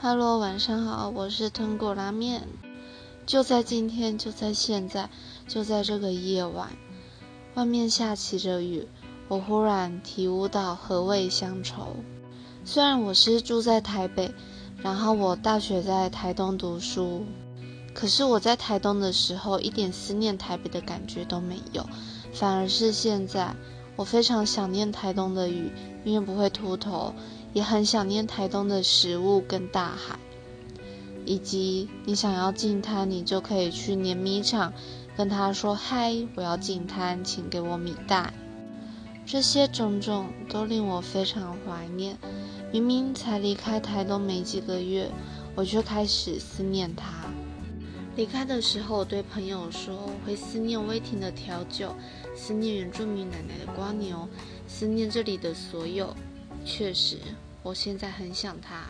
Hello，晚上好，我是豚骨拉面。就在今天，就在现在，就在这个夜晚，外面下起着雨，我忽然体悟到何谓乡愁。虽然我是住在台北，然后我大学在台东读书，可是我在台东的时候一点思念台北的感觉都没有，反而是现在，我非常想念台东的雨，因为不会秃头。也很想念台东的食物跟大海，以及你想要进滩，你就可以去碾米厂跟他说：“嗨，我要进滩，请给我米袋。”这些种种都令我非常怀念。明明才离开台东没几个月，我就开始思念他。离开的时候，我对朋友说：“会思念威霆的调酒，思念原住民奶奶的瓜牛，思念这里的所有。”确实，我现在很想他。